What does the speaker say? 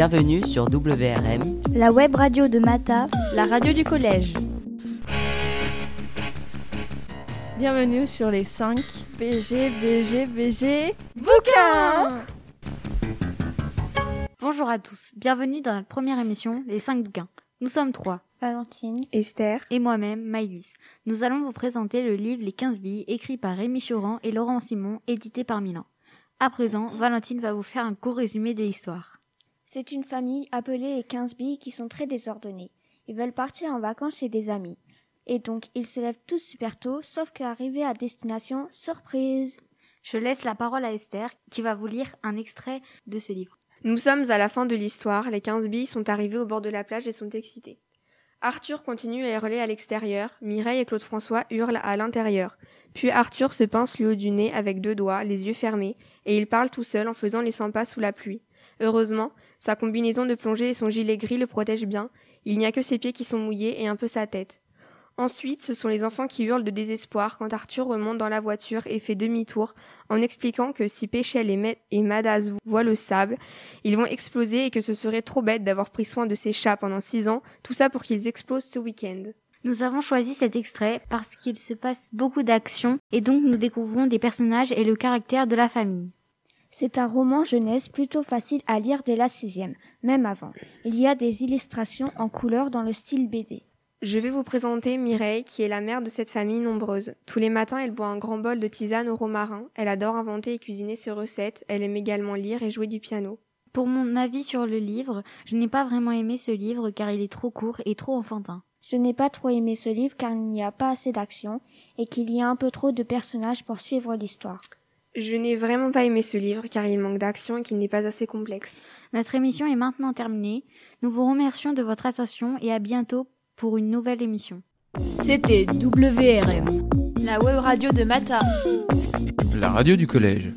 Bienvenue sur WRM, la web radio de Mata, la radio du collège. Bienvenue sur les 5 BG, BG, BG, bouquins Bonjour à tous, bienvenue dans notre première émission, les 5 bouquins. Nous sommes trois. Valentine, Esther et moi-même, Maïlis. Nous allons vous présenter le livre Les 15 billes, écrit par Rémi Choran et Laurent Simon, édité par Milan. À présent, Valentine va vous faire un court résumé de l'histoire. C'est une famille appelée les 15 billes qui sont très désordonnés. Ils veulent partir en vacances chez des amis. Et donc, ils se lèvent tous super tôt, sauf qu'arrivés à destination, surprise Je laisse la parole à Esther, qui va vous lire un extrait de ce livre. Nous sommes à la fin de l'histoire, les 15 billes sont arrivés au bord de la plage et sont excités. Arthur continue à hurler à l'extérieur, Mireille et Claude François hurlent à l'intérieur. Puis Arthur se pince le haut du nez avec deux doigts, les yeux fermés, et il parle tout seul en faisant les 100 pas sous la pluie. Heureusement, sa combinaison de plongée et son gilet gris le protègent bien, il n'y a que ses pieds qui sont mouillés et un peu sa tête. Ensuite, ce sont les enfants qui hurlent de désespoir quand Arthur remonte dans la voiture et fait demi-tour en expliquant que si Péchel et, et Madaz voient le sable, ils vont exploser et que ce serait trop bête d'avoir pris soin de ces chats pendant six ans, tout ça pour qu'ils explosent ce week-end. Nous avons choisi cet extrait parce qu'il se passe beaucoup d'actions et donc nous découvrons des personnages et le caractère de la famille. C'est un roman jeunesse plutôt facile à lire dès la sixième, même avant. Il y a des illustrations en couleur dans le style BD. Je vais vous présenter Mireille, qui est la mère de cette famille nombreuse. Tous les matins, elle boit un grand bol de tisane au romarin. Elle adore inventer et cuisiner ses recettes. Elle aime également lire et jouer du piano. Pour mon avis sur le livre, je n'ai pas vraiment aimé ce livre car il est trop court et trop enfantin. Je n'ai pas trop aimé ce livre car il n'y a pas assez d'action et qu'il y a un peu trop de personnages pour suivre l'histoire. Je n'ai vraiment pas aimé ce livre car il manque d'action et qu'il n'est pas assez complexe. Notre émission est maintenant terminée. Nous vous remercions de votre attention et à bientôt pour une nouvelle émission. C'était WRM, la web radio de Mata. La radio du collège.